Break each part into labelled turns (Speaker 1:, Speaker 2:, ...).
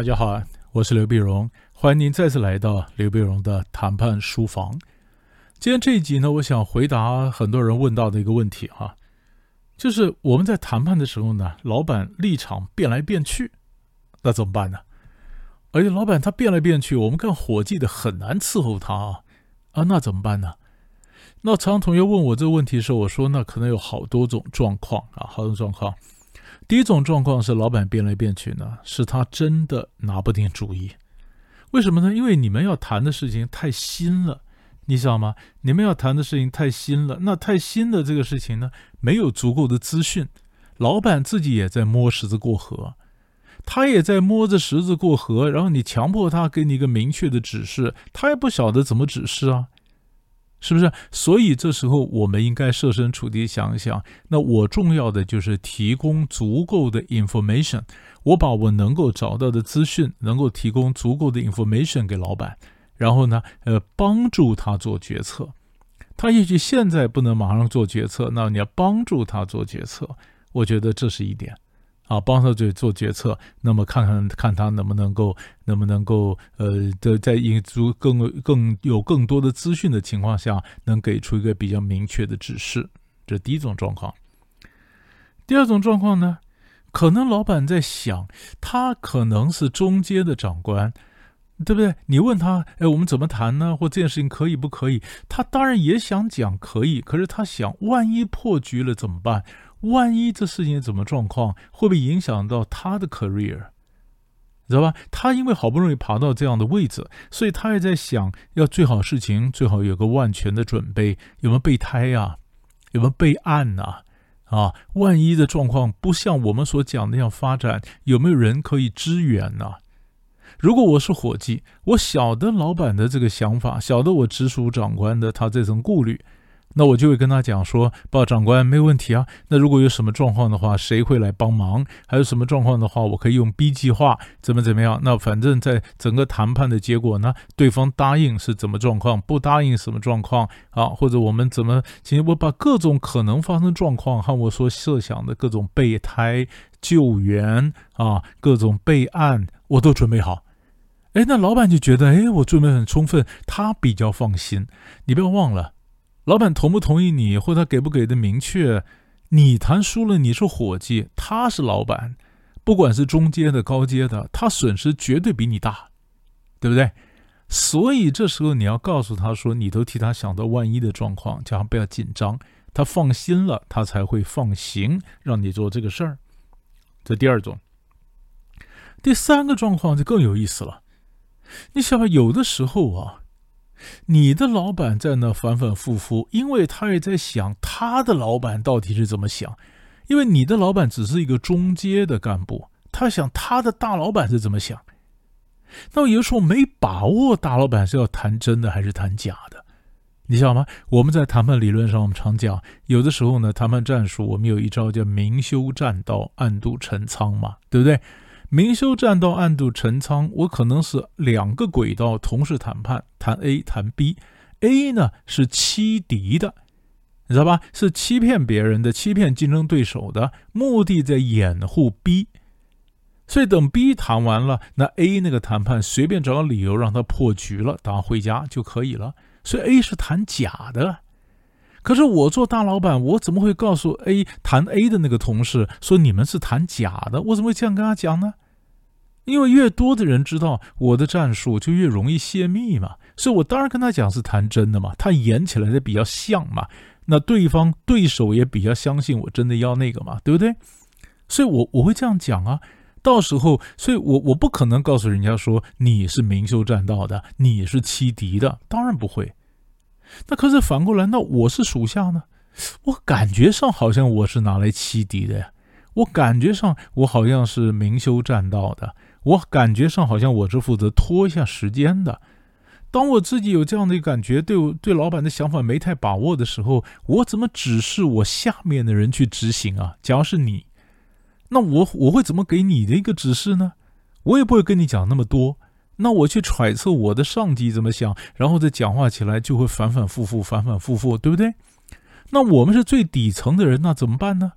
Speaker 1: 大家好，我是刘碧荣，欢迎您再次来到刘碧荣的谈判书房。今天这一集呢，我想回答很多人问到的一个问题哈，就是我们在谈判的时候呢，老板立场变来变去，那怎么办呢？而且老板他变来变去，我们干伙计的很难伺候他啊，啊，那怎么办呢？那常常同学问我这个问题的时候，我说那可能有好多种状况啊，好多种状况。第一种状况是老板变来变去呢，是他真的拿不定主意。为什么呢？因为你们要谈的事情太新了，你知道吗？你们要谈的事情太新了，那太新的这个事情呢，没有足够的资讯，老板自己也在摸石子过河，他也在摸着石子过河，然后你强迫他给你一个明确的指示，他也不晓得怎么指示啊。是不是？所以这时候我们应该设身处地想一想。那我重要的就是提供足够的 information，我把我能够找到的资讯，能够提供足够的 information 给老板，然后呢，呃，帮助他做决策。他也许现在不能马上做决策，那你要帮助他做决策。我觉得这是一点。啊，帮他做做决策，那么看看看他能不能够，能不能够，呃，的在引足更更有更多的资讯的情况下，能给出一个比较明确的指示。这第一种状况。第二种状况呢，可能老板在想，他可能是中阶的长官，对不对？你问他，哎，我们怎么谈呢？或这件事情可以不可以？他当然也想讲可以，可是他想，万一破局了怎么办？万一这事情怎么状况，会不会影响到他的 career，知道吧？他因为好不容易爬到这样的位置，所以他也在想，要最好事情最好有个万全的准备，有没有备胎呀？有没有备案呐？啊，万一的状况不像我们所讲那样发展，有没有人可以支援呢？如果我是伙计，我晓得老板的这个想法，晓得我直属长官的他这层顾虑。那我就会跟他讲说，报长官没有问题啊。那如果有什么状况的话，谁会来帮忙？还有什么状况的话，我可以用 B 计划，怎么怎么样？那反正在整个谈判的结果呢，对方答应是怎么状况，不答应什么状况啊？或者我们怎么？其实我把各种可能发生状况和我所设想的各种备胎救援啊，各种备案，我都准备好。哎，那老板就觉得，哎，我准备很充分，他比较放心。你不要忘了。老板同不同意你，或他给不给的明确？你谈输了，你是伙计，他是老板，不管是中阶的、高阶的，他损失绝对比你大，对不对？所以这时候你要告诉他说，你都替他想到万一的状况，叫他不要紧张，他放心了，他才会放行，让你做这个事儿。这第二种，第三个状况就更有意思了。你想想，有的时候啊。你的老板在那反反复复，因为他也在想他的老板到底是怎么想，因为你的老板只是一个中阶的干部，他想他的大老板是怎么想。那有的时候没把握，大老板是要谈真的还是谈假的，你知道吗？我们在谈判理论上，我们常讲，有的时候呢，谈判战术我们有一招叫明修栈道，暗度陈仓嘛，对不对？明修栈道，暗度陈仓。我可能是两个轨道同时谈判，谈 A，谈 B。A 呢是欺敌的，你知道吧？是欺骗别人的，欺骗竞争对手的，目的在掩护 B。所以等 B 谈完了，那 A 那个谈判随便找个理由让他破局了，打回家就可以了。所以 A 是谈假的。可是我做大老板，我怎么会告诉 A 谈 A 的那个同事说你们是谈假的？我怎么会这样跟他讲呢？因为越多的人知道我的战术，就越容易泄密嘛，所以我当然跟他讲是谈真的嘛，他演起来的比较像嘛，那对方对手也比较相信我真的要那个嘛，对不对？所以我我会这样讲啊，到时候，所以我我不可能告诉人家说你是明修栈道的，你是欺敌的，当然不会。那可是反过来，那我是属下呢，我感觉上好像我是拿来欺敌的呀，我感觉上我好像是明修栈道的。我感觉上好像我是负责拖一下时间的。当我自己有这样的感觉，对我对老板的想法没太把握的时候，我怎么指示我下面的人去执行啊？假如是你，那我我会怎么给你的一个指示呢？我也不会跟你讲那么多。那我去揣测我的上级怎么想，然后再讲话起来就会反反复复，反反复复，对不对？那我们是最底层的人，那怎么办呢？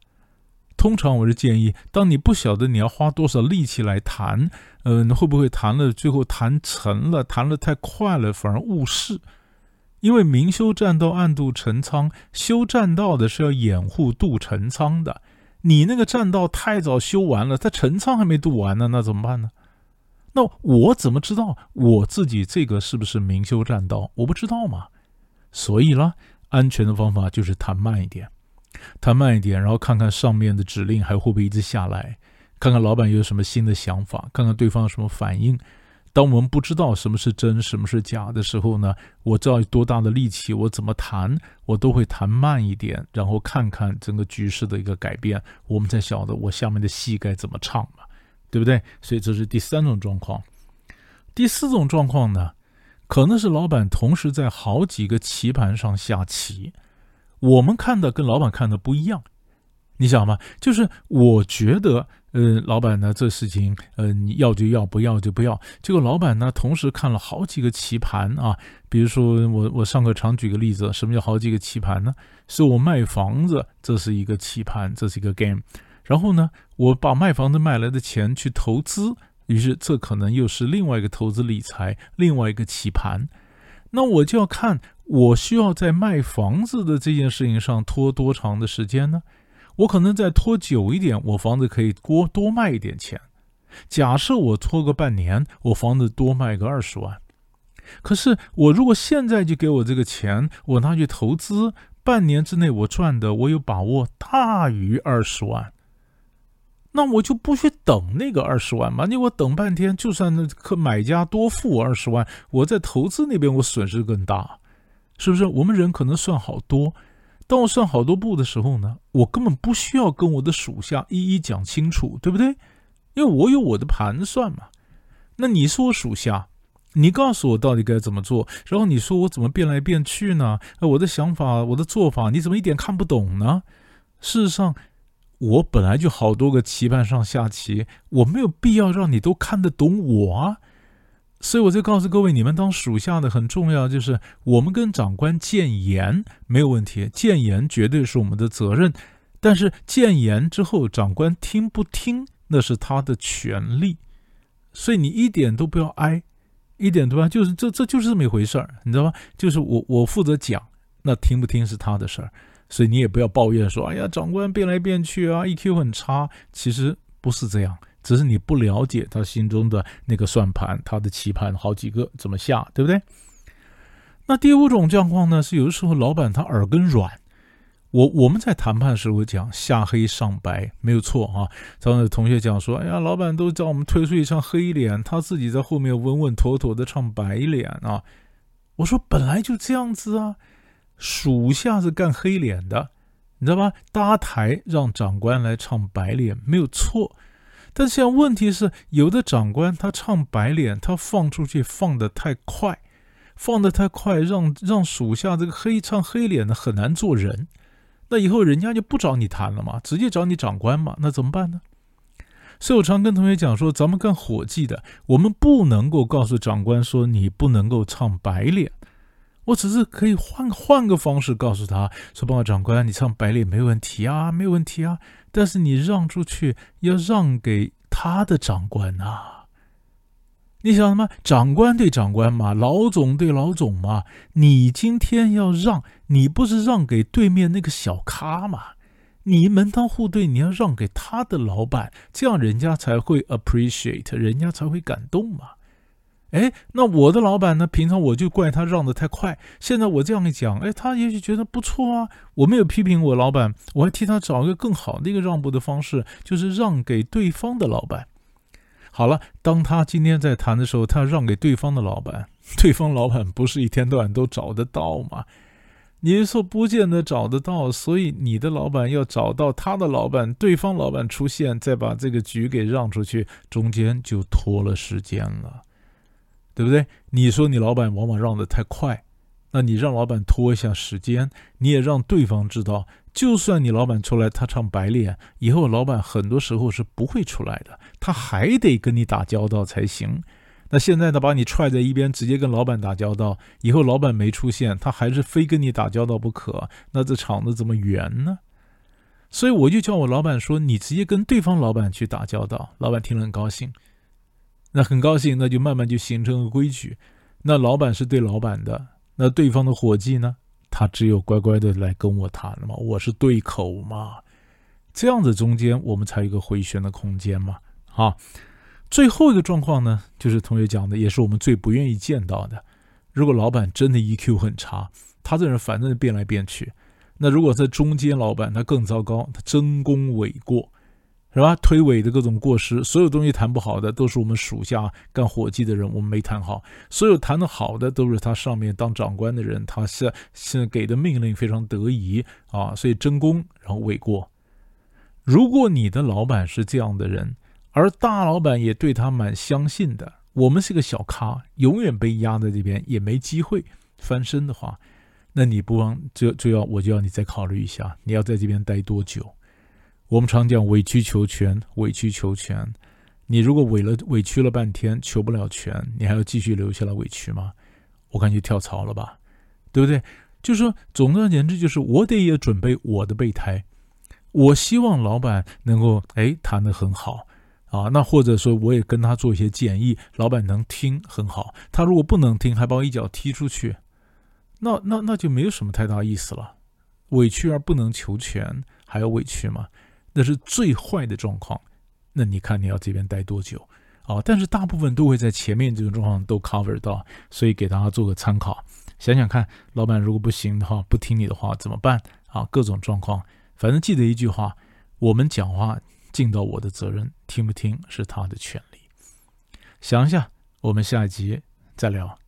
Speaker 1: 通常我是建议，当你不晓得你要花多少力气来谈，嗯，会不会谈了最后谈成了，谈了太快了，反而误事。因为明修栈道，暗度陈仓。修栈道的是要掩护渡陈仓的，你那个栈道太早修完了，他陈仓还没渡完呢，那怎么办呢？那我怎么知道我自己这个是不是明修栈道？我不知道嘛。所以啦，安全的方法就是谈慢一点，谈慢一点，然后看看上面的指令还会不会一直下来，看看老板有什么新的想法，看看对方有什么反应。当我们不知道什么是真，什么是假的时候呢？我知道多大的力气，我怎么弹，我都会弹慢一点，然后看看整个局势的一个改变，我们才晓得我下面的戏该怎么唱嘛，对不对？所以这是第三种状况。第四种状况呢，可能是老板同时在好几个棋盘上下棋，我们看的跟老板看的不一样。你想吗？就是我觉得。呃，老板呢？这事情，呃，你要就要，不要就不要。结果老板呢，同时看了好几个棋盘啊。比如说，我我上课常举个例子，什么叫好几个棋盘呢？是我卖房子，这是一个棋盘，这是一个 game。然后呢，我把卖房子卖来的钱去投资，于是这可能又是另外一个投资理财，另外一个棋盘。那我就要看，我需要在卖房子的这件事情上拖多长的时间呢？我可能再拖久一点，我房子可以多多卖一点钱。假设我拖个半年，我房子多卖个二十万。可是我如果现在就给我这个钱，我拿去投资，半年之内我赚的，我有把握大于二十万。那我就不去等那个二十万嘛？你我等半天，就算那可买家多付我二十万，我在投资那边我损失更大，是不是？我们人可能算好多。当我算好多步的时候呢，我根本不需要跟我的属下一一讲清楚，对不对？因为我有我的盘算嘛。那你是我属下，你告诉我到底该怎么做，然后你说我怎么变来变去呢？我的想法，我的做法，你怎么一点看不懂呢？事实上，我本来就好多个棋盘上下棋，我没有必要让你都看得懂我啊。所以我就告诉各位，你们当属下的很重要，就是我们跟长官谏言没有问题，谏言绝对是我们的责任。但是谏言之后，长官听不听那是他的权利，所以你一点都不要挨，一点都不要，就是这这就是这么一回事儿，你知道吗？就是我我负责讲，那听不听是他的事儿，所以你也不要抱怨说，哎呀，长官变来变去啊，EQ 很差，其实不是这样。只是你不了解他心中的那个算盘，他的棋盘好几个怎么下，对不对？那第五种状况呢，是有的时候老板他耳根软。我我们在谈判时候讲下黑上白没有错啊。刚才同学讲说，哎呀，老板都叫我们推出一张黑脸，他自己在后面稳稳妥妥的唱白脸啊。我说本来就这样子啊，属下是干黑脸的，你知道吧？搭台让长官来唱白脸没有错。但现在问题是，有的长官他唱白脸，他放出去放得太快，放得太快，让让属下这个黑唱黑脸的很难做人。那以后人家就不找你谈了嘛，直接找你长官嘛，那怎么办呢？所以我常跟同学讲说，咱们干伙计的，我们不能够告诉长官说你不能够唱白脸，我只是可以换换个方式告诉他说，报告长官，你唱白脸没问题啊，没问题啊。但是你让出去要让给他的长官呐，你想什么？长官对长官嘛，老总对老总嘛。你今天要让，你不是让给对面那个小咖嘛？你门当户对，你要让给他的老板，这样人家才会 appreciate，人家才会感动嘛。哎，那我的老板呢？平常我就怪他让的太快，现在我这样一讲，哎，他也许觉得不错啊。我没有批评我老板，我还替他找一个更好的一个让步的方式，就是让给对方的老板。好了，当他今天在谈的时候，他让给对方的老板，对方老板不是一天到晚都找得到吗？你说不见得找得到，所以你的老板要找到他的老板，对方老板出现，再把这个局给让出去，中间就拖了时间了。对不对？你说你老板往往让的太快，那你让老板拖一下时间，你也让对方知道，就算你老板出来他唱白脸，以后老板很多时候是不会出来的，他还得跟你打交道才行。那现在呢，把你踹在一边，直接跟老板打交道，以后老板没出现，他还是非跟你打交道不可，那这场子怎么圆呢？所以我就叫我老板说，你直接跟对方老板去打交道。老板听了很高兴，那很高兴，那就慢慢就形成了规矩。那老板是对老板的，那对方的伙计呢，他只有乖乖的来跟我谈了嘛，我是对口嘛。这样子中间我们才有一个回旋的空间嘛。啊，最后一个状况呢，就是同学讲的，也是我们最不愿意见到的。如果老板真的 EQ 很差，他这人反正变来变去。那如果在中间老板，他更糟糕，他争功诿过，是吧？推诿的各种过失，所有东西谈不好的都是我们属下干伙计的人，我们没谈好；所有谈的好的都是他上面当长官的人，他是是给的命令非常得宜啊，所以争功然后诿过。如果你的老板是这样的人，而大老板也对他蛮相信的，我们是个小咖，永远被压在这边，也没机会翻身的话。那你不妨就就要我就要你再考虑一下，你要在这边待多久？我们常讲委曲求全，委曲求全。你如果委了委屈了半天，求不了全，你还要继续留下来委屈吗？我看就跳槽了吧，对不对？就是说，总而言之，就是我得也准备我的备胎。我希望老板能够哎谈得很好啊，那或者说我也跟他做一些建议，老板能听很好。他如果不能听，还把我一脚踢出去。那那那就没有什么太大意思了，委屈而不能求全，还要委屈吗？那是最坏的状况。那你看你要这边待多久啊？但是大部分都会在前面这种状况都 cover 到，所以给大家做个参考。想想看，老板如果不行的话，不听你的话怎么办啊？各种状况，反正记得一句话：我们讲话尽到我的责任，听不听是他的权利。想一下，我们下一集再聊。